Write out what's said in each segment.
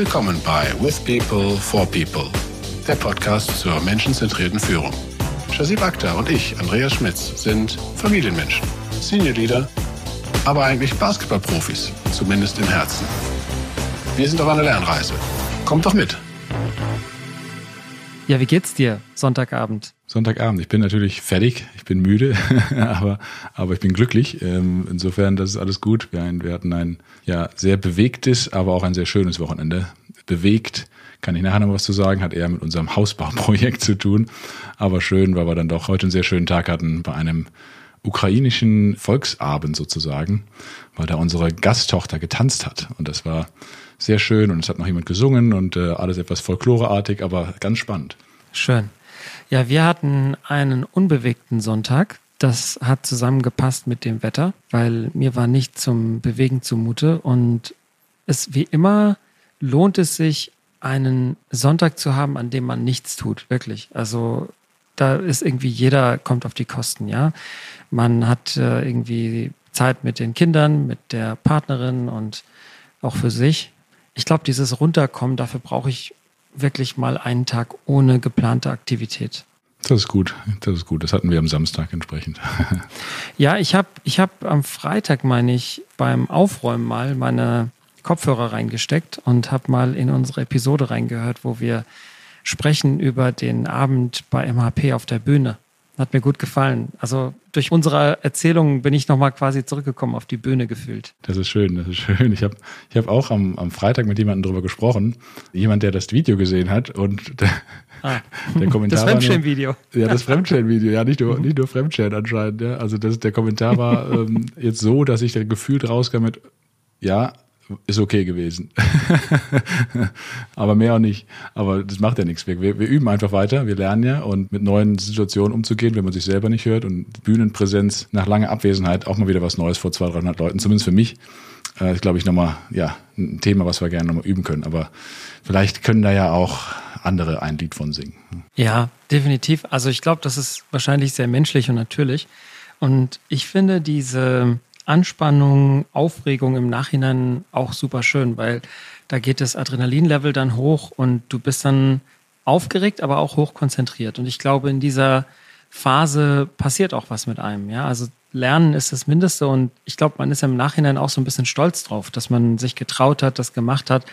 Willkommen bei With People for People, der Podcast zur menschenzentrierten Führung. Shazib Akhtar und ich, Andreas Schmitz, sind Familienmenschen, Senior Leader, aber eigentlich Basketballprofis, zumindest im Herzen. Wir sind auf einer Lernreise. Kommt doch mit! Ja, wie geht's dir Sonntagabend? Sonntagabend. Ich bin natürlich fertig, ich bin müde, aber, aber ich bin glücklich. Ähm, insofern, das ist alles gut. Wir, hatten ein ja, sehr bewegtes, aber auch ein sehr schönes Wochenende. Bewegt, kann ich nachher noch was zu sagen, hat eher mit unserem Hausbauprojekt zu tun. Aber schön, weil wir dann doch heute einen sehr schönen Tag hatten bei einem ukrainischen Volksabend sozusagen, weil da unsere Gasttochter getanzt hat. Und das war sehr schön und es hat noch jemand gesungen und äh, alles etwas folkloreartig, aber ganz spannend. Schön. Ja, wir hatten einen unbewegten Sonntag. Das hat zusammengepasst mit dem Wetter, weil mir war nicht zum Bewegen zumute und es wie immer lohnt es sich, einen Sonntag zu haben, an dem man nichts tut, wirklich. Also da ist irgendwie jeder kommt auf die Kosten, ja. Man hat äh, irgendwie Zeit mit den Kindern, mit der Partnerin und auch für sich ich glaube, dieses Runterkommen, dafür brauche ich wirklich mal einen Tag ohne geplante Aktivität. Das ist gut, das ist gut. Das hatten wir am Samstag entsprechend. ja, ich habe ich hab am Freitag, meine ich, beim Aufräumen mal meine Kopfhörer reingesteckt und habe mal in unsere Episode reingehört, wo wir sprechen über den Abend bei MHP auf der Bühne. Hat mir gut gefallen. Also durch unsere Erzählungen bin ich nochmal quasi zurückgekommen auf die Bühne gefühlt. Das ist schön, das ist schön. Ich habe ich hab auch am, am Freitag mit jemandem darüber gesprochen. Jemand, der das Video gesehen hat und der, ah, der Kommentar. Das Fremdschämen-Video. Ja, das Fremdschämen-Video. Ja, nicht nur, nicht nur Fremdschämen anscheinend. Ja. Also das, der Kommentar war ähm, jetzt so, dass ich dann gefühlt rauskam mit, ja, ist okay gewesen. aber mehr auch nicht. Aber das macht ja nichts. Wir, wir, wir, üben einfach weiter, wir lernen ja und mit neuen Situationen umzugehen, wenn man sich selber nicht hört und Bühnenpräsenz nach langer Abwesenheit auch mal wieder was Neues vor 200, 300 Leuten, zumindest für mich. Äh, ist, glaube ich, nochmal ja, ein Thema, was wir gerne nochmal üben können. Aber vielleicht können da ja auch andere ein Lied von singen. Ja, definitiv. Also ich glaube, das ist wahrscheinlich sehr menschlich und natürlich. Und ich finde diese Anspannung, Aufregung im Nachhinein auch super schön, weil da geht das Adrenalinlevel dann hoch und du bist dann aufgeregt, aber auch hoch konzentriert. Und ich glaube, in dieser Phase passiert auch was mit einem. Ja, also Lernen ist das Mindeste und ich glaube, man ist im Nachhinein auch so ein bisschen stolz drauf, dass man sich getraut hat, das gemacht hat.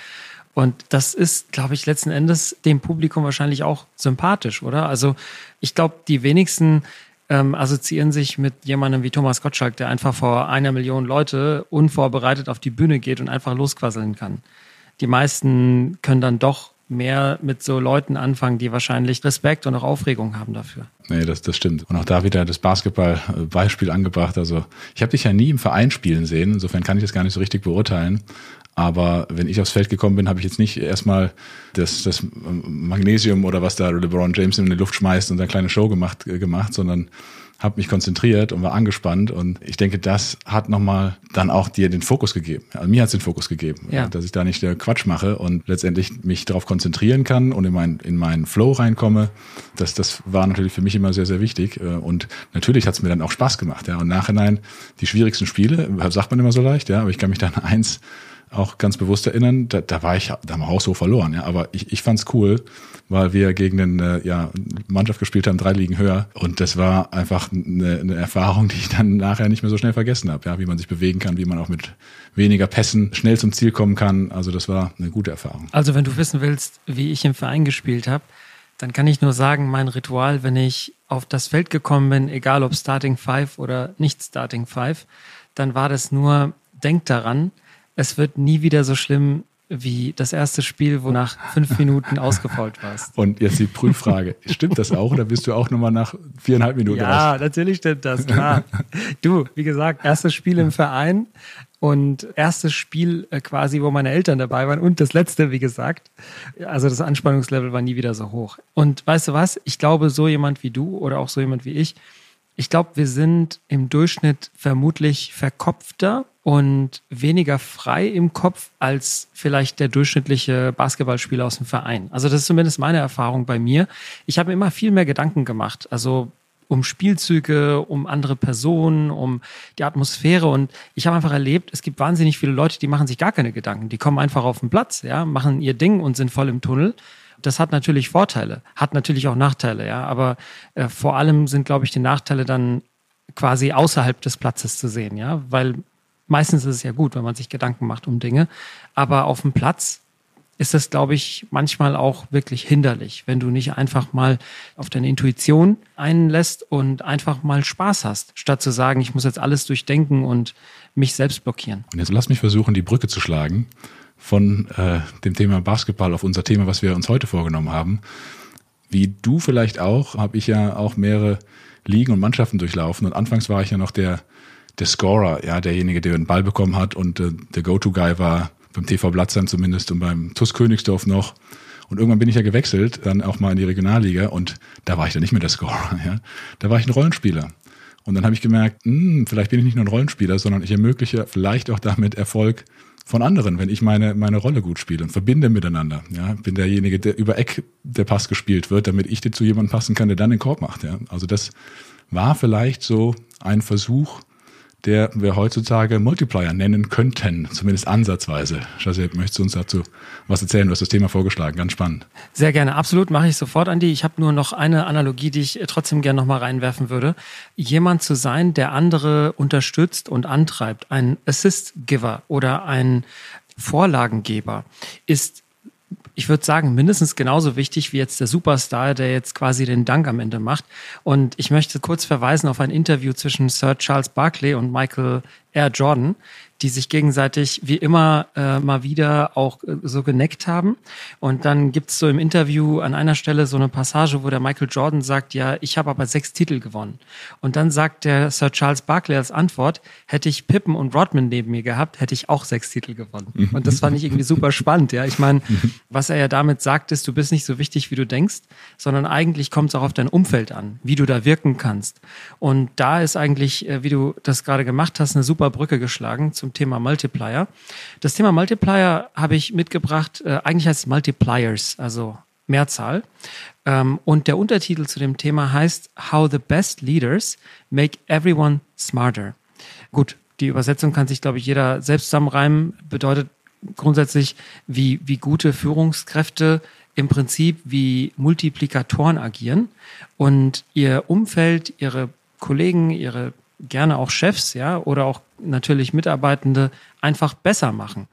Und das ist, glaube ich, letzten Endes dem Publikum wahrscheinlich auch sympathisch, oder? Also ich glaube, die wenigsten ähm, assoziieren sich mit jemandem wie Thomas Gottschalk, der einfach vor einer Million Leute unvorbereitet auf die Bühne geht und einfach losquasseln kann. Die meisten können dann doch mehr mit so Leuten anfangen, die wahrscheinlich Respekt und auch Aufregung haben dafür. Nee, das, das stimmt. Und auch da wieder das Basketball-Beispiel angebracht. Also ich habe dich ja nie im Verein spielen sehen, insofern kann ich das gar nicht so richtig beurteilen. Aber wenn ich aufs Feld gekommen bin, habe ich jetzt nicht erstmal das, das Magnesium oder was da LeBron James in die Luft schmeißt und eine kleine Show gemacht, äh, gemacht sondern habe mich konzentriert und war angespannt. Und ich denke, das hat nochmal dann auch dir den Fokus gegeben. Also mir hat es den Fokus gegeben, ja. dass ich da nicht Quatsch mache und letztendlich mich darauf konzentrieren kann und in, mein, in meinen Flow reinkomme. Das, das war natürlich für mich immer sehr, sehr wichtig. Äh, und natürlich hat es mir dann auch Spaß gemacht. Ja. Und nachhinein die schwierigsten Spiele, sagt man immer so leicht, ja, aber ich kann mich dann eins auch ganz bewusst erinnern, da, da war ich, da haben wir auch so verloren, ja. Aber ich, ich fand's cool, weil wir gegen eine ja, Mannschaft gespielt haben, drei Ligen höher. Und das war einfach eine, eine Erfahrung, die ich dann nachher nicht mehr so schnell vergessen habe, ja, wie man sich bewegen kann, wie man auch mit weniger Pässen schnell zum Ziel kommen kann. Also das war eine gute Erfahrung. Also wenn du wissen willst, wie ich im Verein gespielt habe, dann kann ich nur sagen, mein Ritual, wenn ich auf das Feld gekommen bin, egal ob Starting Five oder nicht Starting Five, dann war das nur, denk daran, es wird nie wieder so schlimm wie das erste Spiel, wo nach fünf Minuten ausgefault warst. Und jetzt die Prüffrage. Stimmt das auch oder bist du auch nochmal nach viereinhalb Minuten Ja, raus? natürlich stimmt das, klar. du, wie gesagt, erstes Spiel im Verein und erstes Spiel äh, quasi, wo meine Eltern dabei waren und das letzte, wie gesagt. Also das Anspannungslevel war nie wieder so hoch. Und weißt du was? Ich glaube, so jemand wie du oder auch so jemand wie ich, ich glaube, wir sind im Durchschnitt vermutlich verkopfter und weniger frei im Kopf als vielleicht der durchschnittliche Basketballspieler aus dem Verein. Also das ist zumindest meine Erfahrung bei mir. Ich habe mir immer viel mehr Gedanken gemacht. Also um Spielzüge, um andere Personen, um die Atmosphäre. Und ich habe einfach erlebt, es gibt wahnsinnig viele Leute, die machen sich gar keine Gedanken. Die kommen einfach auf den Platz, ja, machen ihr Ding und sind voll im Tunnel. Das hat natürlich Vorteile, hat natürlich auch Nachteile, ja. Aber äh, vor allem sind, glaube ich, die Nachteile dann quasi außerhalb des Platzes zu sehen, ja, weil meistens ist es ja gut, wenn man sich Gedanken macht um Dinge. Aber auf dem Platz ist das, glaube ich, manchmal auch wirklich hinderlich, wenn du nicht einfach mal auf deine Intuition einlässt und einfach mal Spaß hast, statt zu sagen, ich muss jetzt alles durchdenken und mich selbst blockieren. Und jetzt lass mich versuchen, die Brücke zu schlagen von äh, dem Thema Basketball auf unser Thema, was wir uns heute vorgenommen haben. Wie du vielleicht auch, habe ich ja auch mehrere Ligen und Mannschaften durchlaufen und anfangs war ich ja noch der der Scorer, ja, derjenige, der den Ball bekommen hat und äh, der Go-To-Guy war beim TV Blatzheim zumindest und beim TuS Königsdorf noch. Und irgendwann bin ich ja gewechselt, dann auch mal in die Regionalliga und da war ich dann nicht mehr der Scorer. Ja. Da war ich ein Rollenspieler. Und dann habe ich gemerkt, mh, hm, vielleicht bin ich nicht nur ein Rollenspieler, sondern ich ermögliche vielleicht auch damit Erfolg von anderen, wenn ich meine, meine Rolle gut spiele und verbinde miteinander. Ja, bin derjenige, der über Eck der Pass gespielt wird, damit ich dir zu jemandem passen kann, der dann den Korb macht. Ja. Also das war vielleicht so ein Versuch, der wir heutzutage Multiplier nennen könnten, zumindest ansatzweise. Shazib, möchtest du uns dazu was erzählen? Du hast das Thema vorgeschlagen, ganz spannend. Sehr gerne, absolut, mache ich sofort, Andi. Ich habe nur noch eine Analogie, die ich trotzdem gerne nochmal reinwerfen würde. Jemand zu sein, der andere unterstützt und antreibt, ein Assist-Giver oder ein Vorlagengeber, ist ich würde sagen, mindestens genauso wichtig wie jetzt der Superstar, der jetzt quasi den Dank am Ende macht. Und ich möchte kurz verweisen auf ein Interview zwischen Sir Charles Barkley und Michael R. Jordan, die sich gegenseitig wie immer äh, mal wieder auch äh, so geneckt haben. Und dann gibt's so im Interview an einer Stelle so eine Passage, wo der Michael Jordan sagt, ja, ich habe aber sechs Titel gewonnen. Und dann sagt der Sir Charles Barkley als Antwort, hätte ich Pippen und Rodman neben mir gehabt, hätte ich auch sechs Titel gewonnen. Mhm. Und das fand ich irgendwie super spannend. Ja, ich meine, was er ja damit sagt, ist, du bist nicht so wichtig, wie du denkst, sondern eigentlich kommt es auch auf dein Umfeld an, wie du da wirken kannst. Und da ist eigentlich, äh, wie du das gerade gemacht hast, eine super Brücke geschlagen zum Thema Multiplier. Das Thema Multiplier habe ich mitgebracht, äh, eigentlich als Multipliers, also Mehrzahl. Ähm, und der Untertitel zu dem Thema heißt How the Best Leaders Make Everyone Smarter. Gut, die Übersetzung kann sich, glaube ich, jeder selbst zusammenreimen. Bedeutet grundsätzlich, wie, wie gute Führungskräfte im Prinzip wie Multiplikatoren agieren und ihr Umfeld, ihre Kollegen, ihre gerne auch Chefs, ja, oder auch natürlich Mitarbeitende einfach besser machen.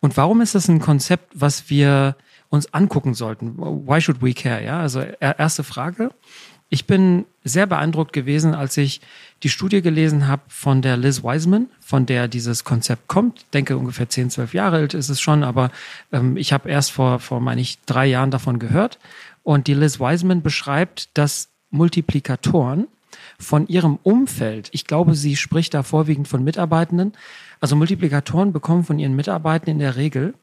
Und warum ist das ein Konzept, was wir uns angucken sollten? Why should we care? Ja, also erste Frage. Ich bin sehr beeindruckt gewesen, als ich die Studie gelesen habe von der Liz Wiseman, von der dieses Konzept kommt. Ich denke, ungefähr 10, 12 Jahre alt ist es schon, aber ähm, ich habe erst vor, vor, meine ich, drei Jahren davon gehört. Und die Liz Wiseman beschreibt, dass Multiplikatoren von ihrem Umfeld, ich glaube, sie spricht da vorwiegend von Mitarbeitenden, also Multiplikatoren bekommen von ihren Mitarbeitenden in der Regel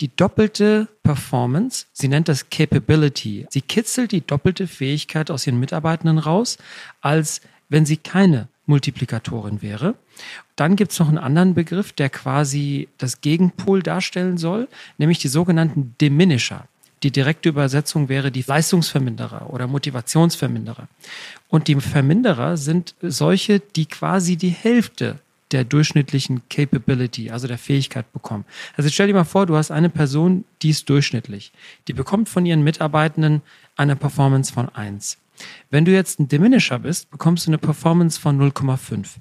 die doppelte Performance, sie nennt das Capability. Sie kitzelt die doppelte Fähigkeit aus ihren Mitarbeitenden raus, als wenn sie keine Multiplikatorin wäre. Dann gibt es noch einen anderen Begriff, der quasi das Gegenpol darstellen soll, nämlich die sogenannten Diminisher. Die direkte Übersetzung wäre die Leistungsverminderer oder Motivationsverminderer. Und die Verminderer sind solche, die quasi die Hälfte der durchschnittlichen Capability, also der Fähigkeit bekommen. Also stell dir mal vor, du hast eine Person, die ist durchschnittlich. Die bekommt von ihren Mitarbeitenden eine Performance von 1. Wenn du jetzt ein Diminisher bist, bekommst du eine Performance von 0,5.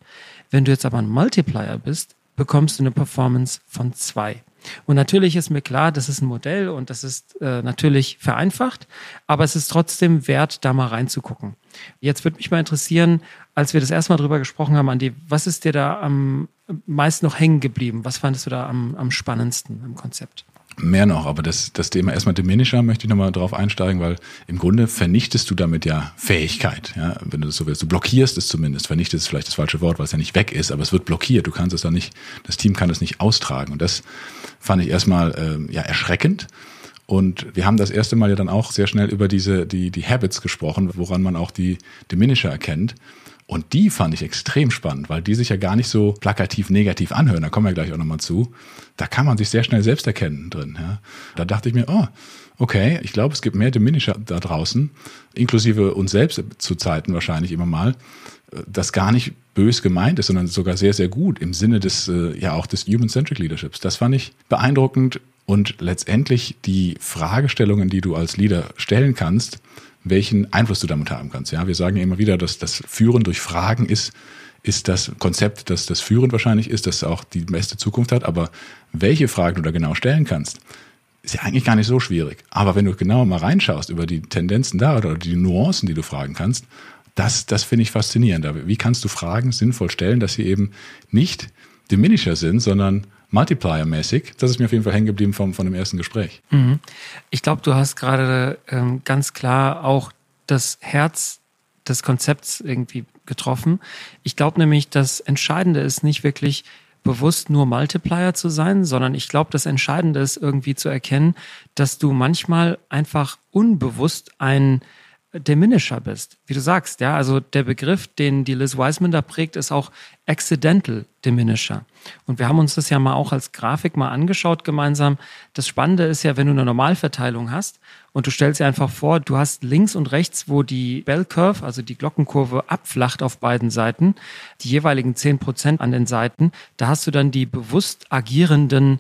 Wenn du jetzt aber ein Multiplier bist, bekommst du eine Performance von 2. Und natürlich ist mir klar, das ist ein Modell und das ist äh, natürlich vereinfacht, aber es ist trotzdem wert, da mal reinzugucken. Jetzt würde mich mal interessieren, als wir das erste Mal drüber gesprochen haben, Andi, was ist dir da am meisten noch hängen geblieben? Was fandest du da am, am spannendsten im Konzept? Mehr noch, aber das, das Thema erstmal Diminisher möchte ich nochmal drauf einsteigen, weil im Grunde vernichtest du damit ja Fähigkeit, ja, wenn du das so willst. Du blockierst es zumindest. Vernichtest ist vielleicht das falsche Wort, weil es ja nicht weg ist, aber es wird blockiert. Du kannst es dann nicht, das Team kann es nicht austragen. Und das fand ich erstmal äh, ja erschreckend. Und wir haben das erste Mal ja dann auch sehr schnell über diese, die, die Habits gesprochen, woran man auch die Diminisher erkennt. Und die fand ich extrem spannend, weil die sich ja gar nicht so plakativ negativ anhören. Da kommen wir gleich auch nochmal zu. Da kann man sich sehr schnell selbst erkennen drin. Ja. Da dachte ich mir, oh, okay, ich glaube, es gibt mehr Diminisher da draußen, inklusive uns selbst zu Zeiten wahrscheinlich immer mal, das gar nicht bös gemeint ist, sondern sogar sehr, sehr gut im Sinne des, äh, ja auch des Human-Centric Leaderships. Das fand ich beeindruckend und letztendlich die Fragestellungen, die du als Leader stellen kannst, welchen Einfluss du damit haben kannst. Ja, wir sagen ja immer wieder, dass das Führen durch Fragen ist, ist das Konzept, dass das Führen wahrscheinlich ist, das auch die beste Zukunft hat. Aber welche Fragen du da genau stellen kannst, ist ja eigentlich gar nicht so schwierig. Aber wenn du genauer mal reinschaust über die Tendenzen da oder die Nuancen, die du fragen kannst, das, das finde ich faszinierend. Wie kannst du Fragen sinnvoll stellen, dass sie eben nicht Diminisher sind, sondern Multiplier-mäßig. Das ist mir auf jeden Fall hängen geblieben vom, von dem ersten Gespräch. Mhm. Ich glaube, du hast gerade ähm, ganz klar auch das Herz des Konzepts irgendwie getroffen. Ich glaube nämlich, das Entscheidende ist nicht wirklich bewusst nur Multiplier zu sein, sondern ich glaube, das Entscheidende ist irgendwie zu erkennen, dass du manchmal einfach unbewusst ein Diminisher bist. Wie du sagst, ja, also der Begriff, den die Liz Wiseman da prägt, ist auch Accidental Diminisher. Und wir haben uns das ja mal auch als Grafik mal angeschaut gemeinsam. Das Spannende ist ja, wenn du eine Normalverteilung hast und du stellst dir einfach vor, du hast links und rechts, wo die Bell Curve, also die Glockenkurve abflacht auf beiden Seiten, die jeweiligen zehn Prozent an den Seiten, da hast du dann die bewusst agierenden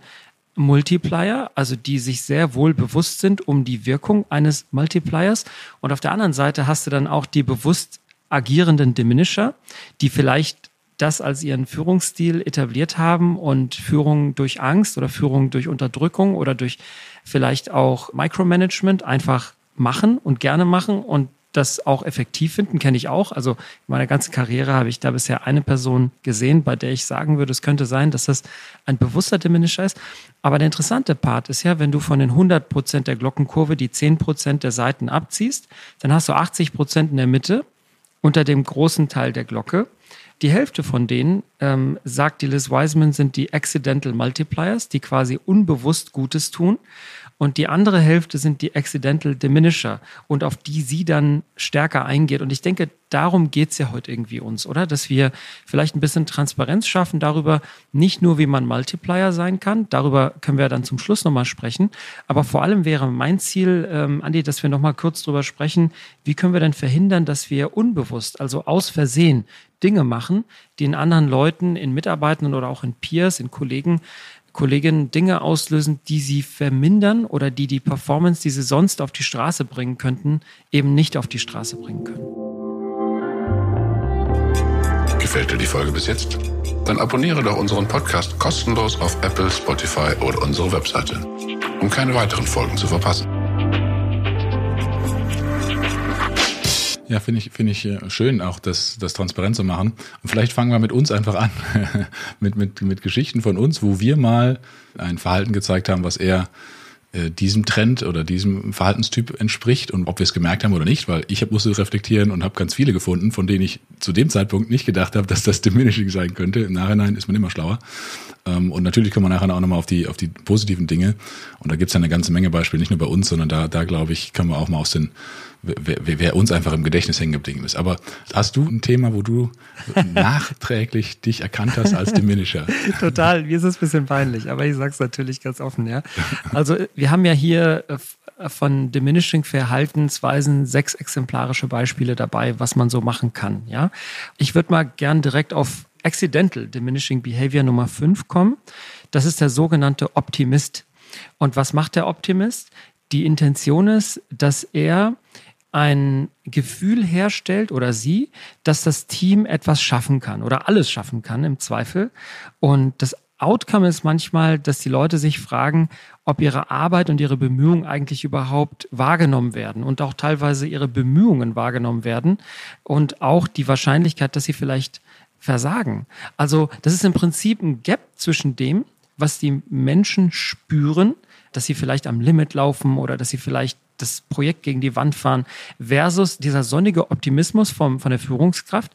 Multiplier, also die sich sehr wohl bewusst sind um die Wirkung eines Multipliers. Und auf der anderen Seite hast du dann auch die bewusst agierenden Diminisher, die vielleicht das als ihren Führungsstil etabliert haben und Führung durch Angst oder Führung durch Unterdrückung oder durch vielleicht auch Micromanagement einfach machen und gerne machen und das auch effektiv finden, kenne ich auch. Also in meiner ganzen Karriere habe ich da bisher eine Person gesehen, bei der ich sagen würde, es könnte sein, dass das ein bewusster Diminisher ist. Aber der interessante Part ist ja, wenn du von den 100 Prozent der Glockenkurve die 10 Prozent der Seiten abziehst, dann hast du 80 Prozent in der Mitte unter dem großen Teil der Glocke. Die Hälfte von denen, ähm, sagt die Liz Wiseman, sind die Accidental Multipliers, die quasi unbewusst Gutes tun. Und die andere Hälfte sind die Accidental Diminisher und auf die sie dann stärker eingeht. Und ich denke, darum geht's ja heute irgendwie uns, oder? Dass wir vielleicht ein bisschen Transparenz schaffen darüber, nicht nur wie man Multiplier sein kann, darüber können wir dann zum Schluss nochmal sprechen. Aber vor allem wäre mein Ziel, ähm, Andi, dass wir nochmal kurz drüber sprechen, wie können wir denn verhindern, dass wir unbewusst, also aus Versehen, Dinge machen, die in anderen Leuten, in Mitarbeitenden oder auch in Peers, in Kollegen Kolleginnen Dinge auslösen, die sie vermindern oder die die Performance, die sie sonst auf die Straße bringen könnten, eben nicht auf die Straße bringen können. Gefällt dir die Folge bis jetzt? Dann abonniere doch unseren Podcast kostenlos auf Apple, Spotify oder unsere Webseite, um keine weiteren Folgen zu verpassen. Ja, finde ich, finde ich äh, schön, auch das, das transparent zu machen. Und vielleicht fangen wir mit uns einfach an, mit, mit, mit Geschichten von uns, wo wir mal ein Verhalten gezeigt haben, was eher äh, diesem Trend oder diesem Verhaltenstyp entspricht und ob wir es gemerkt haben oder nicht, weil ich musste reflektieren und habe ganz viele gefunden, von denen ich zu dem Zeitpunkt nicht gedacht habe, dass das diminishing sein könnte. Im Nachhinein ist man immer schlauer. Ähm, und natürlich kommen wir nachher auch nochmal auf die, auf die positiven Dinge. Und da gibt es ja eine ganze Menge Beispiele, nicht nur bei uns, sondern da, da glaube ich, können wir auch mal aus den wer, wer uns einfach im Gedächtnis hängen geblieben ist. Aber hast du ein Thema, wo du nachträglich dich erkannt hast als Diminisher? Total, mir ist es ein bisschen peinlich, aber ich sage es natürlich ganz offen. Ja. Also wir haben ja hier äh, von Diminishing Verhaltensweisen sechs exemplarische Beispiele dabei, was man so machen kann. Ja. Ich würde mal gern direkt auf Accidental Diminishing Behavior Nummer 5 kommen. Das ist der sogenannte Optimist. Und was macht der Optimist? Die Intention ist, dass er ein Gefühl herstellt oder sie, dass das Team etwas schaffen kann oder alles schaffen kann im Zweifel. Und das Outcome ist manchmal, dass die Leute sich fragen, ob ihre Arbeit und ihre Bemühungen eigentlich überhaupt wahrgenommen werden und auch teilweise ihre Bemühungen wahrgenommen werden und auch die Wahrscheinlichkeit, dass sie vielleicht versagen. Also das ist im Prinzip ein Gap zwischen dem, was die Menschen spüren, dass sie vielleicht am Limit laufen oder dass sie vielleicht das Projekt gegen die Wand fahren, versus dieser sonnige Optimismus vom, von der Führungskraft,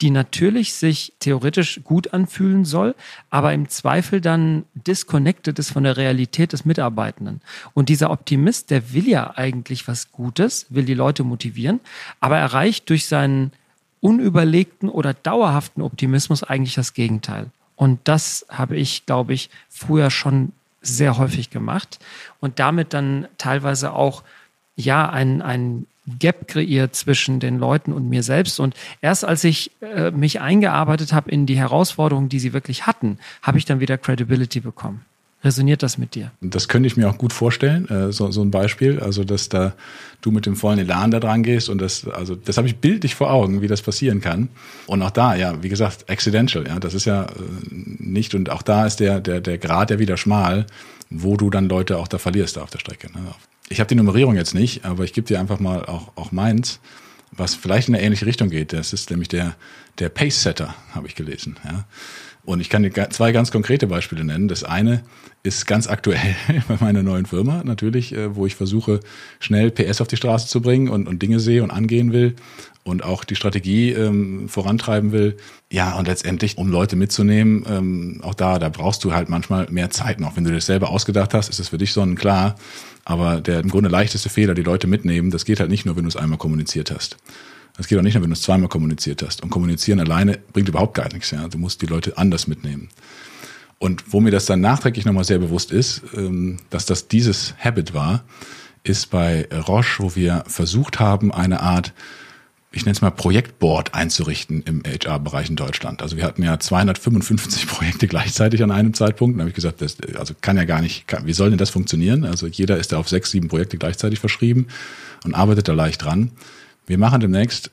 die natürlich sich theoretisch gut anfühlen soll, aber im Zweifel dann disconnected ist von der Realität des Mitarbeitenden. Und dieser Optimist, der will ja eigentlich was Gutes, will die Leute motivieren, aber erreicht durch seinen unüberlegten oder dauerhaften Optimismus eigentlich das Gegenteil. Und das habe ich, glaube ich, früher schon sehr häufig gemacht und damit dann teilweise auch ja ein, ein Gap kreiert zwischen den Leuten und mir selbst. Und erst als ich äh, mich eingearbeitet habe in die Herausforderungen, die sie wirklich hatten, habe ich dann wieder Credibility bekommen. Resoniert das mit dir? Das könnte ich mir auch gut vorstellen, äh, so, so ein Beispiel. Also, dass da du mit dem vollen Elan da dran gehst und das, also, das habe ich bildlich vor Augen, wie das passieren kann. Und auch da, ja, wie gesagt, accidental, ja, das ist ja äh, nicht, und auch da ist der, der, der Grad ja wieder schmal, wo du dann Leute auch da verlierst auf der Strecke. Ne? Ich habe die Nummerierung jetzt nicht, aber ich gebe dir einfach mal auch, auch meins, was vielleicht in eine ähnliche Richtung geht. Das ist nämlich der, der Pace-Setter, habe ich gelesen. Ja. Und ich kann dir zwei ganz konkrete Beispiele nennen. Das eine ist ganz aktuell bei meiner neuen Firma natürlich, äh, wo ich versuche, schnell PS auf die Straße zu bringen und, und Dinge sehe und angehen will und auch die Strategie ähm, vorantreiben will. Ja, und letztendlich, um Leute mitzunehmen, ähm, auch da, da brauchst du halt manchmal mehr Zeit noch. Wenn du das selber ausgedacht hast, ist es für dich sonnenklar. Aber der im Grunde leichteste Fehler, die Leute mitnehmen, das geht halt nicht nur, wenn du es einmal kommuniziert hast. Das geht auch nicht nur, wenn du es zweimal kommuniziert hast. Und kommunizieren alleine bringt überhaupt gar nichts. Ja? Du musst die Leute anders mitnehmen. Und wo mir das dann nachträglich nochmal sehr bewusst ist, ähm, dass das dieses Habit war, ist bei Roche, wo wir versucht haben, eine Art, ich nenne es mal Projektboard einzurichten im HR-Bereich in Deutschland. Also wir hatten ja 255 Projekte gleichzeitig an einem Zeitpunkt. Da habe ich gesagt, das also kann ja gar nicht, kann, wie soll denn das funktionieren? Also jeder ist da auf sechs, sieben Projekte gleichzeitig verschrieben und arbeitet da leicht dran. Wir machen demnächst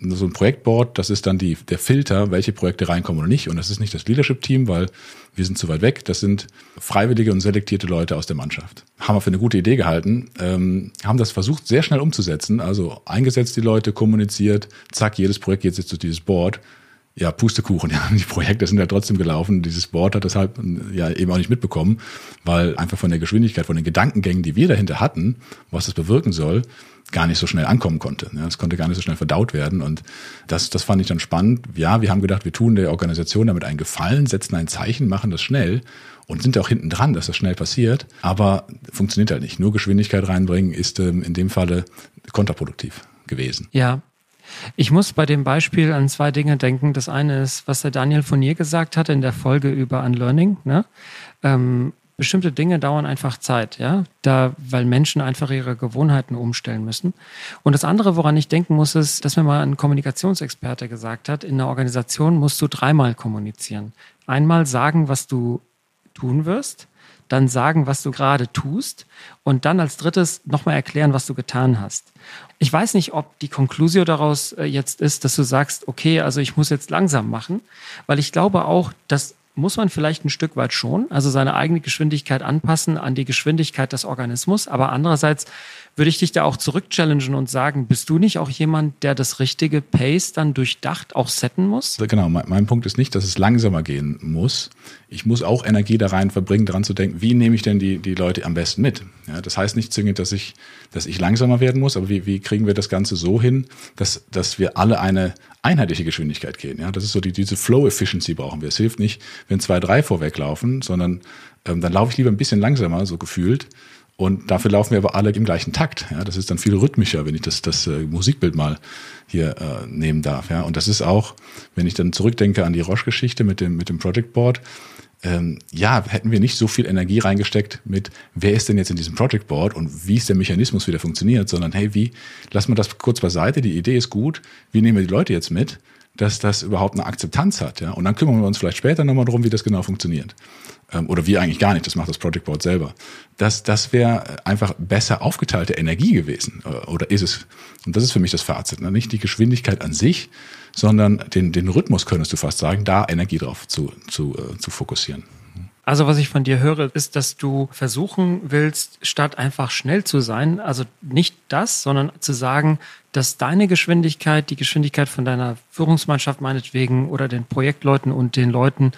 so ein Projektboard, das ist dann die, der Filter, welche Projekte reinkommen oder nicht. Und das ist nicht das Leadership-Team, weil wir sind zu weit weg. Das sind freiwillige und selektierte Leute aus der Mannschaft. Haben wir für eine gute Idee gehalten, ähm, haben das versucht, sehr schnell umzusetzen. Also eingesetzt die Leute, kommuniziert, zack, jedes Projekt geht jetzt zu dieses Board. Ja, Pustekuchen, ja, die Projekte sind ja trotzdem gelaufen. Dieses Board hat deshalb ja eben auch nicht mitbekommen, weil einfach von der Geschwindigkeit, von den Gedankengängen, die wir dahinter hatten, was das bewirken soll, gar nicht so schnell ankommen konnte. Es konnte gar nicht so schnell verdaut werden. Und das, das fand ich dann spannend. Ja, wir haben gedacht, wir tun der Organisation damit einen Gefallen, setzen ein Zeichen, machen das schnell und sind auch hinten dran, dass das schnell passiert. Aber funktioniert halt nicht. Nur Geschwindigkeit reinbringen ist ähm, in dem Falle kontraproduktiv gewesen. Ja. Ich muss bei dem Beispiel an zwei Dinge denken. Das eine ist, was der Daniel ihr gesagt hat in der Folge über Unlearning. Ne? Ähm, bestimmte Dinge dauern einfach Zeit, ja, da, weil Menschen einfach ihre Gewohnheiten umstellen müssen. Und das andere, woran ich denken muss, ist, dass mir mal ein Kommunikationsexperte gesagt hat, in einer Organisation musst du dreimal kommunizieren. Einmal sagen, was du tun wirst, dann sagen, was du gerade tust und dann als drittes nochmal erklären, was du getan hast. Ich weiß nicht, ob die Konklusio daraus äh, jetzt ist, dass du sagst, okay, also ich muss jetzt langsam machen, weil ich glaube auch, dass muss man vielleicht ein Stück weit schon, also seine eigene Geschwindigkeit anpassen an die Geschwindigkeit des Organismus. Aber andererseits würde ich dich da auch zurückchallengen und sagen, bist du nicht auch jemand, der das richtige Pace dann durchdacht auch setten muss? Genau, mein, mein Punkt ist nicht, dass es langsamer gehen muss. Ich muss auch Energie da rein verbringen, daran zu denken, wie nehme ich denn die, die Leute am besten mit? Ja, das heißt nicht zwingend, dass ich, dass ich langsamer werden muss, aber wie, wie kriegen wir das Ganze so hin, dass, dass wir alle eine einheitliche Geschwindigkeit gehen? Ja, das ist so die, diese Flow-Efficiency brauchen wir. Es hilft nicht, wenn zwei, drei vorweglaufen, sondern ähm, dann laufe ich lieber ein bisschen langsamer, so gefühlt, und dafür laufen wir aber alle im gleichen Takt. Ja, das ist dann viel rhythmischer, wenn ich das, das äh, Musikbild mal hier äh, nehmen darf. Ja, und das ist auch, wenn ich dann zurückdenke an die Roche-Geschichte mit dem, mit dem Project Board, ähm, ja, hätten wir nicht so viel Energie reingesteckt mit, wer ist denn jetzt in diesem Project Board und wie ist der Mechanismus, wie der funktioniert, sondern hey, wie, lassen wir das kurz beiseite, die Idee ist gut, wie nehmen wir die Leute jetzt mit, dass das überhaupt eine Akzeptanz hat, ja, und dann kümmern wir uns vielleicht später nochmal drum, wie das genau funktioniert. Ähm, oder wir eigentlich gar nicht, das macht das Project Board selber. Das, das wäre einfach besser aufgeteilte Energie gewesen, äh, oder ist es. Und das ist für mich das Fazit. Ne? Nicht die Geschwindigkeit an sich, sondern den, den Rhythmus, könntest du fast sagen, da Energie drauf zu, zu, äh, zu fokussieren. Also was ich von dir höre, ist, dass du versuchen willst, statt einfach schnell zu sein, also nicht das, sondern zu sagen, dass deine Geschwindigkeit, die Geschwindigkeit von deiner Führungsmannschaft meinetwegen oder den Projektleuten und den Leuten,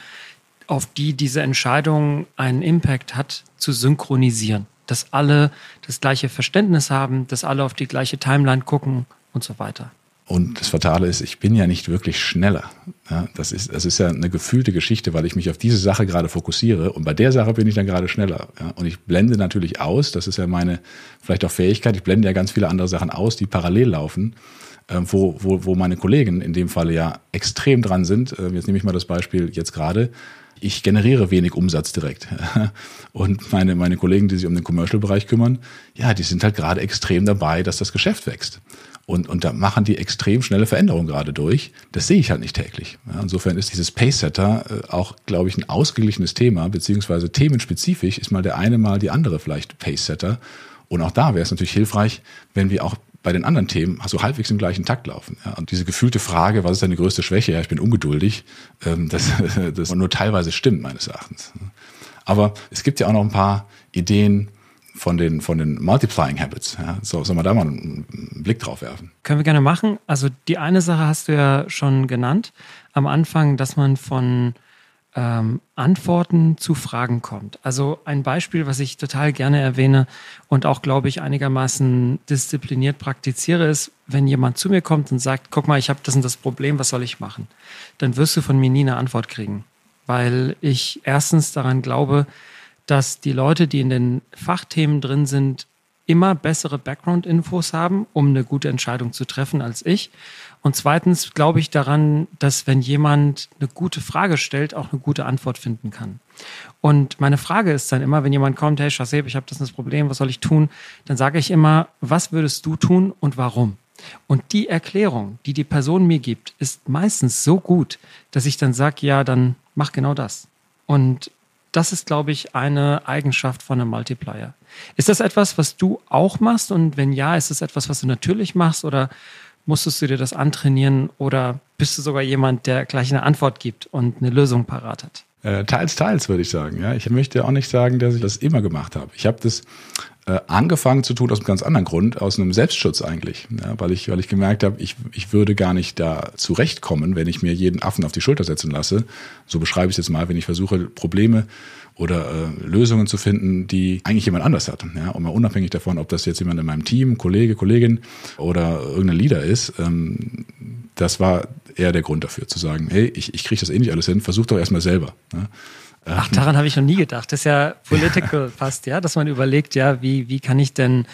auf die diese Entscheidung einen Impact hat, zu synchronisieren. Dass alle das gleiche Verständnis haben, dass alle auf die gleiche Timeline gucken und so weiter. Und das Fatale ist, ich bin ja nicht wirklich schneller. Ja, das, ist, das ist ja eine gefühlte Geschichte, weil ich mich auf diese Sache gerade fokussiere. Und bei der Sache bin ich dann gerade schneller. Ja, und ich blende natürlich aus, das ist ja meine vielleicht auch Fähigkeit, ich blende ja ganz viele andere Sachen aus, die parallel laufen, äh, wo, wo, wo meine Kollegen in dem Falle ja extrem dran sind. Äh, jetzt nehme ich mal das Beispiel jetzt gerade ich generiere wenig Umsatz direkt. Und meine, meine Kollegen, die sich um den Commercial-Bereich kümmern, ja, die sind halt gerade extrem dabei, dass das Geschäft wächst. Und, und da machen die extrem schnelle Veränderungen gerade durch. Das sehe ich halt nicht täglich. Ja, insofern ist dieses Pacesetter äh, auch, glaube ich, ein ausgeglichenes Thema, beziehungsweise themenspezifisch ist mal der eine, mal die andere vielleicht Pacesetter. Und auch da wäre es natürlich hilfreich, wenn wir auch bei den anderen Themen so halbwegs im gleichen Takt laufen. Ja, und diese gefühlte Frage, was ist deine größte Schwäche? Ja, ich bin ungeduldig, ähm, das, das nur teilweise stimmt meines Erachtens. Aber es gibt ja auch noch ein paar Ideen von den, von den Multiplying Habits. Ja, so, soll man da mal einen Blick drauf werfen? Können wir gerne machen. Also die eine Sache hast du ja schon genannt am Anfang, dass man von ähm, Antworten zu Fragen kommt. Also ein Beispiel, was ich total gerne erwähne und auch, glaube ich, einigermaßen diszipliniert praktiziere, ist, wenn jemand zu mir kommt und sagt, guck mal, ich habe das und das Problem, was soll ich machen? Dann wirst du von mir nie eine Antwort kriegen, weil ich erstens daran glaube, dass die Leute, die in den Fachthemen drin sind, immer bessere Background-Infos haben, um eine gute Entscheidung zu treffen als ich. Und zweitens glaube ich daran, dass wenn jemand eine gute Frage stellt, auch eine gute Antwort finden kann. Und meine Frage ist dann immer, wenn jemand kommt, hey Shaseb, ich habe das, das Problem, was soll ich tun? Dann sage ich immer, was würdest du tun und warum? Und die Erklärung, die die Person mir gibt, ist meistens so gut, dass ich dann sage, ja, dann mach genau das. Und das ist, glaube ich, eine Eigenschaft von einem Multiplier. Ist das etwas, was du auch machst? Und wenn ja, ist es etwas, was du natürlich machst? Oder musstest du dir das antrainieren? Oder bist du sogar jemand, der gleich eine Antwort gibt und eine Lösung parat hat? Äh, teils, teils, würde ich sagen. Ja, ich möchte auch nicht sagen, dass ich das immer gemacht habe. Ich habe das äh, angefangen zu tun aus einem ganz anderen Grund, aus einem Selbstschutz eigentlich, ja, weil ich, weil ich gemerkt habe, ich, ich würde gar nicht da zurechtkommen, wenn ich mir jeden Affen auf die Schulter setzen lasse. So beschreibe ich es jetzt mal, wenn ich versuche, Probleme oder äh, Lösungen zu finden, die eigentlich jemand anders hat. Ja, und mal unabhängig davon, ob das jetzt jemand in meinem Team, Kollege, Kollegin oder irgendein Leader ist, ähm, das war eher der Grund dafür, zu sagen, hey, ich, ich kriege das eh nicht alles hin, versuch doch erstmal selber. Ja. Ach, daran habe ich noch nie gedacht. Das ist ja political fast, ja, dass man überlegt, ja, wie, wie kann ich denn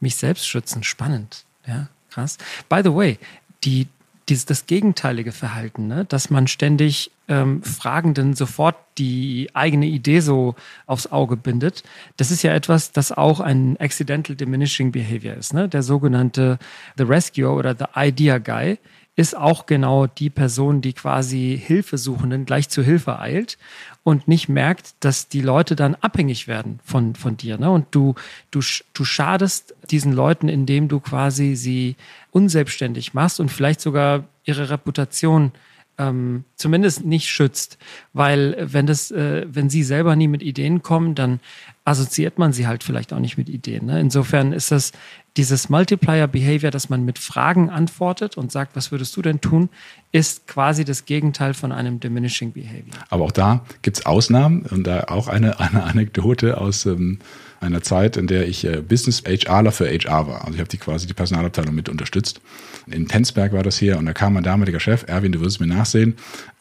mich selbst schützen? Spannend, ja, krass. By the way, die, dieses, das gegenteilige Verhalten, ne? dass man ständig ähm, Fragenden sofort die eigene Idee so aufs Auge bindet, das ist ja etwas, das auch ein Accidental Diminishing Behavior ist. Ne? Der sogenannte The Rescuer oder The Idea Guy ist auch genau die Person, die quasi Hilfesuchenden gleich zur Hilfe eilt und nicht merkt, dass die Leute dann abhängig werden von, von dir. Ne? Und du, du, du schadest diesen Leuten, indem du quasi sie unselbstständig machst und vielleicht sogar ihre Reputation ähm, zumindest nicht schützt. Weil wenn das, äh, wenn sie selber nie mit Ideen kommen, dann assoziiert man sie halt vielleicht auch nicht mit Ideen. Ne? Insofern ist das dieses Multiplier Behavior, dass man mit Fragen antwortet und sagt, was würdest du denn tun, ist quasi das Gegenteil von einem Diminishing Behavior. Aber auch da gibt es Ausnahmen und da auch eine, eine Anekdote aus ähm, einer Zeit, in der ich äh, Business HRler für HR war. Also ich habe die quasi die Personalabteilung mit unterstützt. In Penzberg war das hier und da kam mein damaliger Chef, Erwin, du wirst es mir nachsehen.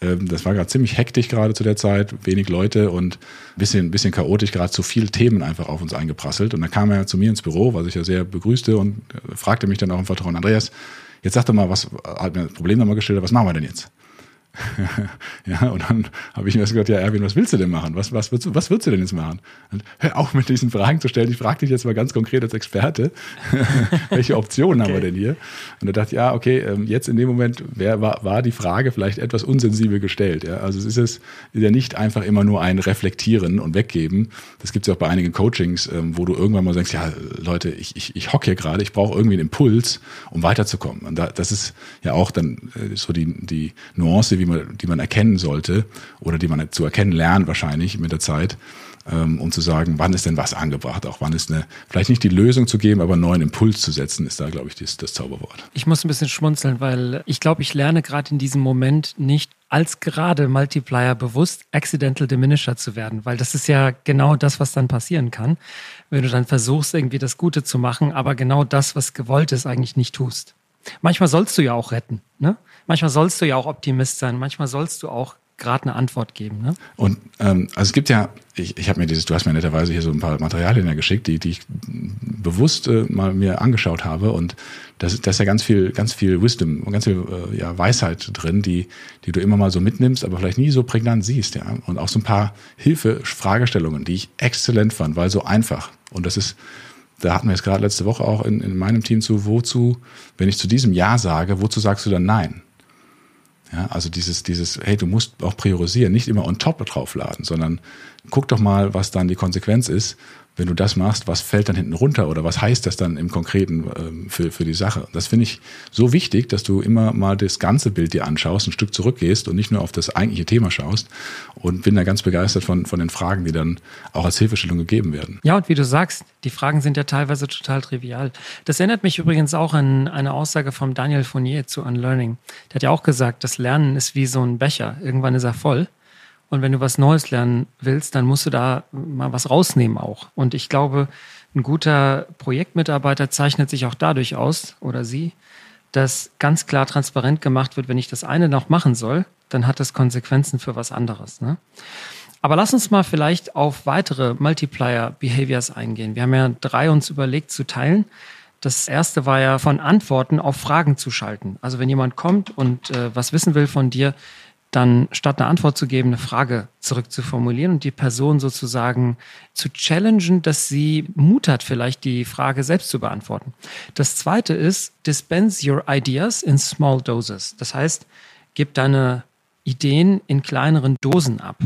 Ähm, das war gerade ziemlich hektisch gerade zu der Zeit, wenig Leute und ein bisschen, bisschen chaotisch, gerade zu viele Themen einfach auf uns eingeprasselt. Und dann kam er zu mir ins Büro, was ich ja sehr begrüßte und äh, fragte mich dann auch im Vertrauen, Andreas, jetzt sag doch mal, was hat mir das Problem nochmal geschildert, was machen wir denn jetzt? ja, und dann habe ich mir gesagt, ja, Erwin, was willst du denn machen? Was, was, willst du, was würdest du denn jetzt machen? Und hör auf mit diesen Fragen zu stellen. Ich frage dich jetzt mal ganz konkret als Experte, welche Optionen okay. haben wir denn hier? Und er dachte, ja, okay, ähm, jetzt in dem Moment wär, war, war die Frage vielleicht etwas unsensibel gestellt. Ja? Also es ist es ist ja nicht einfach immer nur ein Reflektieren und Weggeben. Das gibt es ja auch bei einigen Coachings, ähm, wo du irgendwann mal sagst, ja, Leute, ich, ich, ich hocke hier gerade, ich brauche irgendwie einen Impuls, um weiterzukommen. Und da, das ist ja auch dann äh, so die, die Nuance, wie man, die man erkennen sollte oder die man zu erkennen lernt wahrscheinlich mit der Zeit, ähm, um zu sagen, wann ist denn was angebracht, auch wann ist eine, vielleicht nicht die Lösung zu geben, aber einen neuen Impuls zu setzen, ist da, glaube ich, das, das Zauberwort. Ich muss ein bisschen schmunzeln, weil ich glaube, ich lerne gerade in diesem Moment nicht als gerade Multiplier bewusst Accidental Diminisher zu werden, weil das ist ja genau das, was dann passieren kann, wenn du dann versuchst, irgendwie das Gute zu machen, aber genau das, was gewollt ist, eigentlich nicht tust. Manchmal sollst du ja auch retten. Ne? Manchmal sollst du ja auch Optimist sein. Manchmal sollst du auch gerade eine Antwort geben. Ne? Und ähm, also es gibt ja, ich, ich habe mir dieses, du hast mir netterweise hier so ein paar Materialien ja geschickt, die, die ich bewusst äh, mal mir angeschaut habe und das, das ist ja ganz viel, ganz viel Wisdom und ganz viel äh, ja, Weisheit drin, die, die du immer mal so mitnimmst, aber vielleicht nie so prägnant siehst, ja. Und auch so ein paar Hilfe-Fragestellungen, die ich exzellent fand, weil so einfach. Und das ist, da hatten wir jetzt gerade letzte Woche auch in, in meinem Team zu, wozu, wenn ich zu diesem Ja sage, wozu sagst du dann Nein? Ja, also dieses, dieses, hey, du musst auch priorisieren, nicht immer on top draufladen, sondern guck doch mal, was dann die Konsequenz ist, wenn du das machst, was fällt dann hinten runter oder was heißt das dann im Konkreten ähm, für, für die Sache? Das finde ich so wichtig, dass du immer mal das ganze Bild dir anschaust, ein Stück zurückgehst und nicht nur auf das eigentliche Thema schaust. Und bin da ganz begeistert von, von den Fragen, die dann auch als Hilfestellung gegeben werden. Ja, und wie du sagst, die Fragen sind ja teilweise total trivial. Das erinnert mich übrigens auch an eine Aussage von Daniel Fournier zu Unlearning. Der hat ja auch gesagt, das Lernen ist wie so ein Becher. Irgendwann ist er voll. Und wenn du was Neues lernen willst, dann musst du da mal was rausnehmen auch. Und ich glaube, ein guter Projektmitarbeiter zeichnet sich auch dadurch aus, oder sie, dass ganz klar transparent gemacht wird, wenn ich das eine noch machen soll, dann hat das Konsequenzen für was anderes. Ne? Aber lass uns mal vielleicht auf weitere Multiplier-Behaviors eingehen. Wir haben ja drei uns überlegt zu teilen. Das erste war ja von Antworten auf Fragen zu schalten. Also wenn jemand kommt und äh, was wissen will von dir, dann statt eine Antwort zu geben, eine Frage zurückzuformulieren und die Person sozusagen zu challengen, dass sie Mut hat, vielleicht die Frage selbst zu beantworten. Das zweite ist, dispense your ideas in small doses. Das heißt, gib deine Ideen in kleineren Dosen ab.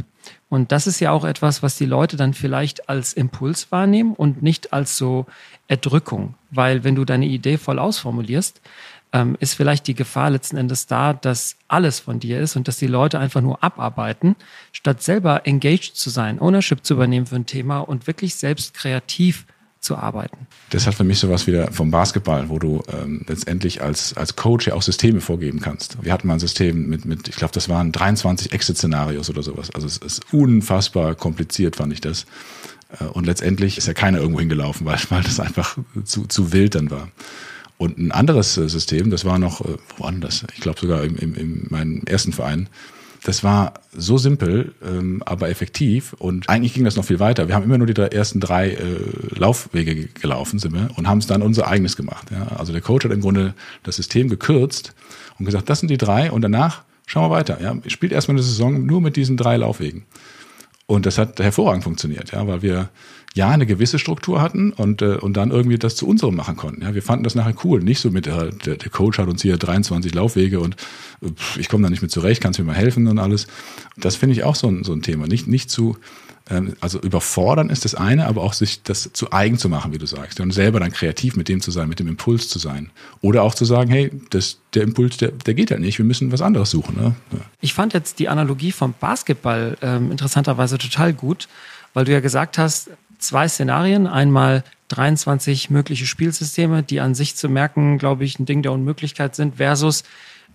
Und das ist ja auch etwas, was die Leute dann vielleicht als Impuls wahrnehmen und nicht als so Erdrückung. Weil wenn du deine Idee voll ausformulierst, ähm, ist vielleicht die Gefahr letzten Endes da, dass alles von dir ist und dass die Leute einfach nur abarbeiten, statt selber engaged zu sein, Ownership zu übernehmen für ein Thema und wirklich selbst kreativ zu arbeiten. Das hat für mich sowas wieder vom Basketball, wo du ähm, letztendlich als, als Coach ja auch Systeme vorgeben kannst. Wir hatten mal ein System mit, mit ich glaube, das waren 23 Exit-Szenarios oder sowas. Also es ist unfassbar kompliziert, fand ich das. Äh, und letztendlich ist ja keiner irgendwo hingelaufen, weil, weil das einfach zu, zu wild dann war. Und ein anderes äh, System, das war noch, äh, wo war denn das? Ich glaube sogar im, im, in meinem ersten Verein. Das war so simpel, ähm, aber effektiv und eigentlich ging das noch viel weiter. Wir haben immer nur die ersten drei äh, Laufwege gelaufen, sind wir, und haben es dann unser eigenes gemacht. Ja? Also der Coach hat im Grunde das System gekürzt und gesagt, das sind die drei und danach schauen wir weiter. Ja? Spielt erstmal eine Saison nur mit diesen drei Laufwegen. Und das hat hervorragend funktioniert, ja, weil wir ja eine gewisse Struktur hatten und, äh, und dann irgendwie das zu unserem machen konnten. Ja, wir fanden das nachher cool. Nicht so mit, äh, der, der Coach hat uns hier 23 Laufwege und äh, ich komme da nicht mit zurecht, kannst mir mal helfen und alles. Das finde ich auch so ein, so ein Thema. Nicht, nicht zu, also überfordern ist das eine, aber auch sich das zu eigen zu machen, wie du sagst. Und selber dann kreativ mit dem zu sein, mit dem Impuls zu sein. Oder auch zu sagen, hey, das, der Impuls, der, der geht halt nicht, wir müssen was anderes suchen. Ne? Ja. Ich fand jetzt die Analogie vom Basketball ähm, interessanterweise total gut, weil du ja gesagt hast, zwei Szenarien. Einmal 23 mögliche Spielsysteme, die an sich zu merken, glaube ich, ein Ding der Unmöglichkeit sind, versus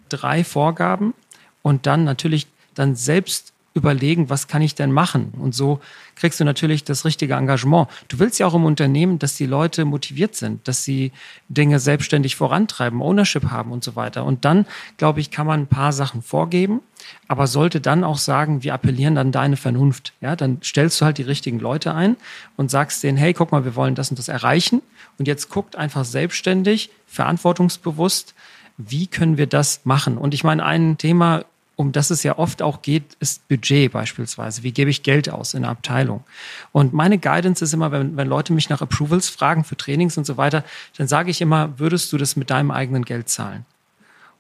drei Vorgaben und dann natürlich dann selbst überlegen, was kann ich denn machen? Und so kriegst du natürlich das richtige Engagement. Du willst ja auch im Unternehmen, dass die Leute motiviert sind, dass sie Dinge selbstständig vorantreiben, Ownership haben und so weiter. Und dann, glaube ich, kann man ein paar Sachen vorgeben, aber sollte dann auch sagen, wir appellieren dann deine Vernunft. Ja, dann stellst du halt die richtigen Leute ein und sagst denen, hey, guck mal, wir wollen das und das erreichen. Und jetzt guckt einfach selbstständig, verantwortungsbewusst, wie können wir das machen? Und ich meine, ein Thema, um das es ja oft auch geht, ist Budget beispielsweise. Wie gebe ich Geld aus in der Abteilung? Und meine Guidance ist immer, wenn, wenn Leute mich nach Approvals fragen für Trainings und so weiter, dann sage ich immer, würdest du das mit deinem eigenen Geld zahlen?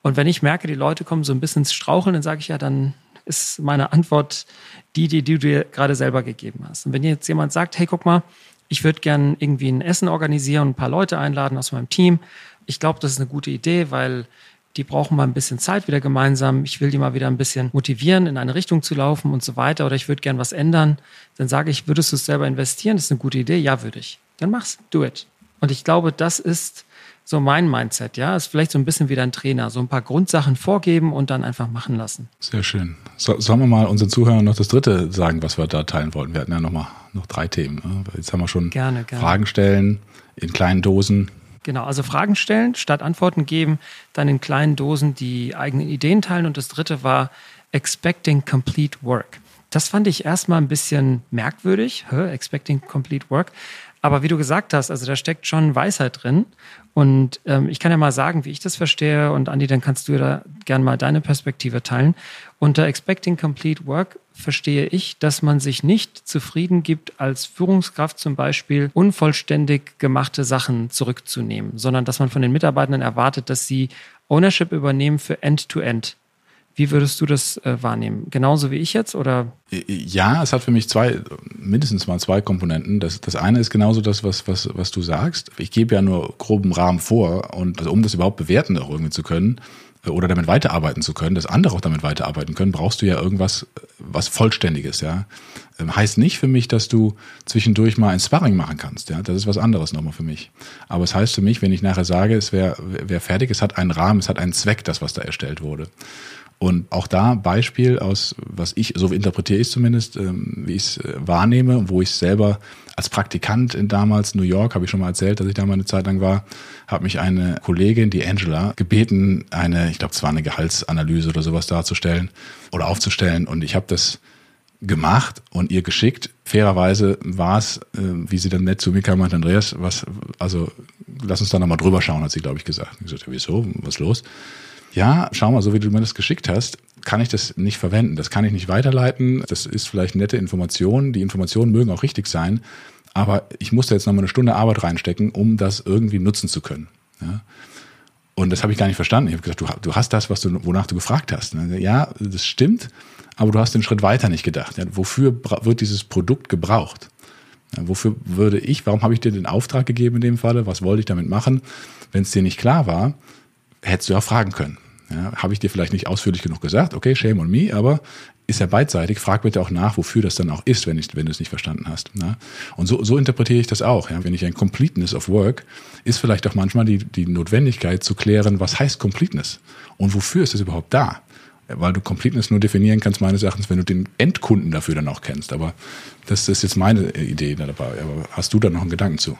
Und wenn ich merke, die Leute kommen so ein bisschen ins Straucheln, dann sage ich ja, dann ist meine Antwort die, die, die du dir gerade selber gegeben hast. Und wenn jetzt jemand sagt, hey, guck mal, ich würde gern irgendwie ein Essen organisieren und ein paar Leute einladen aus meinem Team. Ich glaube, das ist eine gute Idee, weil die brauchen mal ein bisschen Zeit wieder gemeinsam. Ich will die mal wieder ein bisschen motivieren, in eine Richtung zu laufen und so weiter. Oder ich würde gern was ändern. Dann sage ich, würdest du es selber investieren? Das ist eine gute Idee. Ja, würde ich. Dann mach's. Do it. Und ich glaube, das ist so mein Mindset, ja. Ist vielleicht so ein bisschen wie dein Trainer. So ein paar Grundsachen vorgeben und dann einfach machen lassen. Sehr schön. So, sollen wir mal unseren Zuhörern noch das dritte sagen, was wir da teilen wollten? Wir hatten ja noch mal noch drei Themen. Ne? Jetzt haben wir schon gerne, gerne. Fragen stellen in kleinen Dosen Genau, also Fragen stellen, statt Antworten geben, dann in kleinen Dosen die eigenen Ideen teilen. Und das dritte war Expecting Complete Work. Das fand ich erstmal ein bisschen merkwürdig, Expecting Complete Work. Aber wie du gesagt hast, also da steckt schon Weisheit drin. Und ähm, ich kann ja mal sagen, wie ich das verstehe. Und Andi, dann kannst du da gerne mal deine Perspektive teilen. Unter Expecting Complete Work verstehe ich, dass man sich nicht zufrieden gibt, als Führungskraft zum Beispiel unvollständig gemachte Sachen zurückzunehmen, sondern dass man von den Mitarbeitenden erwartet, dass sie Ownership übernehmen für End-to-End. -End. Wie würdest du das äh, wahrnehmen? Genauso wie ich jetzt oder? Ja, es hat für mich zwei, mindestens mal zwei Komponenten. Das, das eine ist genauso das, was, was, was du sagst. Ich gebe ja nur groben Rahmen vor und also um das überhaupt bewerten auch irgendwie zu können äh, oder damit weiterarbeiten zu können, dass andere auch damit weiterarbeiten können, brauchst du ja irgendwas, was Vollständiges, ja. Ähm, heißt nicht für mich, dass du zwischendurch mal ein Sparring machen kannst, ja. Das ist was anderes nochmal für mich. Aber es heißt für mich, wenn ich nachher sage, es wäre wär fertig, es hat einen Rahmen, es hat einen Zweck, das, was da erstellt wurde. Und auch da Beispiel aus, was ich, so interpretiere ich zumindest, ähm, wie ich es äh, wahrnehme, wo ich selber als Praktikant in damals New York, habe ich schon mal erzählt, dass ich da mal eine Zeit lang war, hat mich eine Kollegin, die Angela, gebeten, eine, ich glaube, es war eine Gehaltsanalyse oder sowas darzustellen oder aufzustellen. Und ich habe das gemacht und ihr geschickt. Fairerweise war es, äh, wie sie dann nett zu mir kam, meinte Andreas, was, also lass uns da nochmal drüber schauen, hat sie, glaube ich, gesagt. Ich gesagt, wieso, was los? Ja, schau mal, so wie du mir das geschickt hast, kann ich das nicht verwenden. Das kann ich nicht weiterleiten. Das ist vielleicht nette Information. Die Informationen mögen auch richtig sein. Aber ich muss da jetzt nochmal eine Stunde Arbeit reinstecken, um das irgendwie nutzen zu können. Ja? Und das habe ich gar nicht verstanden. Ich habe gesagt, du, du hast das, was du, wonach du gefragt hast. Ja, das stimmt, aber du hast den Schritt weiter nicht gedacht. Ja, wofür wird dieses Produkt gebraucht? Ja, wofür würde ich, warum habe ich dir den Auftrag gegeben in dem Falle? Was wollte ich damit machen? Wenn es dir nicht klar war, hättest du ja fragen können. Ja, Habe ich dir vielleicht nicht ausführlich genug gesagt, okay, shame on me, aber ist ja beidseitig. Frag bitte auch nach, wofür das dann auch ist, wenn, ich, wenn du es nicht verstanden hast. Ja? Und so, so interpretiere ich das auch. Ja? Wenn ich ein Completeness of Work, ist vielleicht auch manchmal die, die Notwendigkeit zu klären, was heißt Completeness und wofür ist es überhaupt da? Weil du Completeness nur definieren kannst, meines Erachtens, wenn du den Endkunden dafür dann auch kennst. Aber das ist jetzt meine Idee dabei. Aber hast du da noch einen Gedanken zu?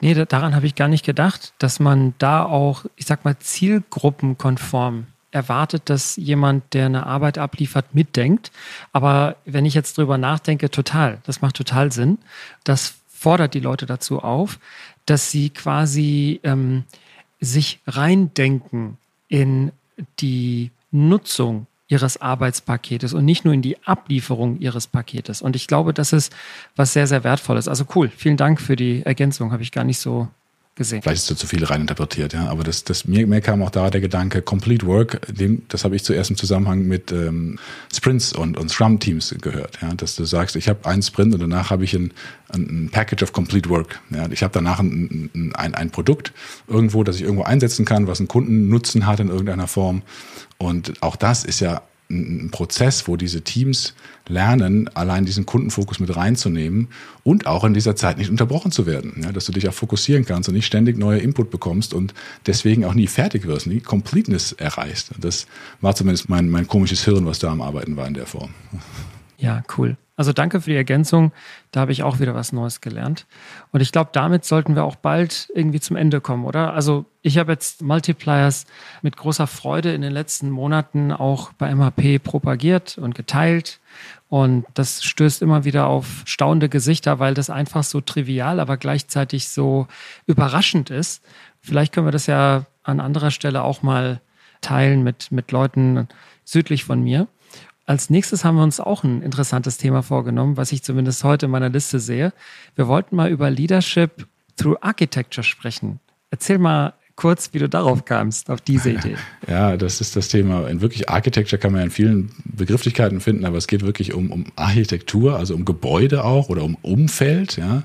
Nee, daran habe ich gar nicht gedacht, dass man da auch, ich sag mal, zielgruppenkonform erwartet, dass jemand, der eine Arbeit abliefert, mitdenkt. Aber wenn ich jetzt drüber nachdenke, total, das macht total Sinn. Das fordert die Leute dazu auf, dass sie quasi ähm, sich reindenken in die Nutzung ihres Arbeitspaketes und nicht nur in die Ablieferung ihres Paketes. Und ich glaube, das ist was sehr, sehr wertvolles. Also cool. Vielen Dank für die Ergänzung. Habe ich gar nicht so gesehen. Vielleicht ist da zu viel reininterpretiert, ja. Aber das, das mir, mir kam auch da der Gedanke, Complete Work, dem, das habe ich zuerst im Zusammenhang mit ähm, Sprints und, und Scrum-Teams gehört, ja. Dass du sagst, ich habe einen Sprint und danach habe ich ein, ein Package of Complete Work. Ja. Ich habe danach ein, ein, ein Produkt irgendwo, das ich irgendwo einsetzen kann, was einen Kundennutzen hat in irgendeiner Form. Und auch das ist ja ein Prozess, wo diese Teams lernen, allein diesen Kundenfokus mit reinzunehmen und auch in dieser Zeit nicht unterbrochen zu werden. Ja, dass du dich auch fokussieren kannst und nicht ständig neue Input bekommst und deswegen auch nie fertig wirst, nie Completeness erreichst. Das war zumindest mein, mein komisches Hirn, was da am Arbeiten war in der Form. Ja, cool. Also danke für die Ergänzung. Da habe ich auch wieder was Neues gelernt. Und ich glaube, damit sollten wir auch bald irgendwie zum Ende kommen, oder? Also ich habe jetzt Multipliers mit großer Freude in den letzten Monaten auch bei MHP propagiert und geteilt. Und das stößt immer wieder auf staunende Gesichter, weil das einfach so trivial, aber gleichzeitig so überraschend ist. Vielleicht können wir das ja an anderer Stelle auch mal teilen mit, mit Leuten südlich von mir. Als nächstes haben wir uns auch ein interessantes Thema vorgenommen, was ich zumindest heute in meiner Liste sehe. Wir wollten mal über Leadership through Architecture sprechen. Erzähl mal kurz, wie du darauf kamst, auf diese Idee. Ja, das ist das Thema. In wirklich Architecture kann man ja in vielen Begrifflichkeiten finden, aber es geht wirklich um, um Architektur, also um Gebäude auch oder um Umfeld, ja.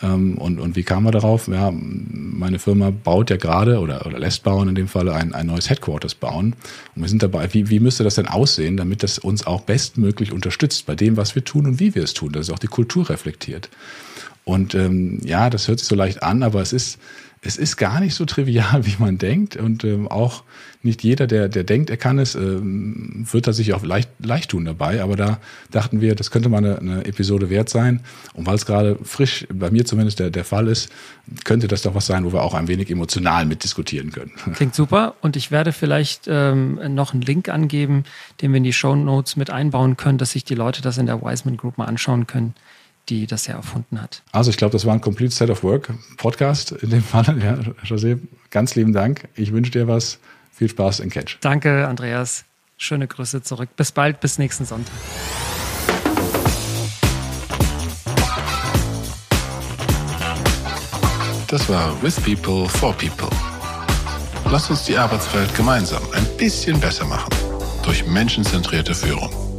Ähm, und, und wie kam man darauf? Ja, meine Firma baut ja gerade oder, oder lässt bauen in dem Falle ein, ein neues Headquarters bauen. Und wir sind dabei, wie, wie müsste das denn aussehen, damit das uns auch bestmöglich unterstützt bei dem, was wir tun und wie wir es tun, dass es auch die Kultur reflektiert. Und ähm, ja, das hört sich so leicht an, aber es ist es ist gar nicht so trivial, wie man denkt. Und ähm, auch nicht jeder, der, der denkt, er kann es, ähm, wird da sich auch leicht, leicht tun dabei. Aber da dachten wir, das könnte mal eine, eine Episode wert sein. Und weil es gerade frisch, bei mir zumindest der, der Fall ist, könnte das doch was sein, wo wir auch ein wenig emotional mitdiskutieren können. Klingt super. Und ich werde vielleicht ähm, noch einen Link angeben, den wir in die Show Notes mit einbauen können, dass sich die Leute das in der Wiseman Group mal anschauen können die das ja erfunden hat. Also ich glaube, das war ein Complete Set of Work Podcast in dem Fall. Ja, José, ganz lieben Dank. Ich wünsche dir was. Viel Spaß in Catch. Danke, Andreas. Schöne Grüße zurück. Bis bald, bis nächsten Sonntag. Das war With People for People. Lasst uns die Arbeitswelt gemeinsam ein bisschen besser machen durch menschenzentrierte Führung.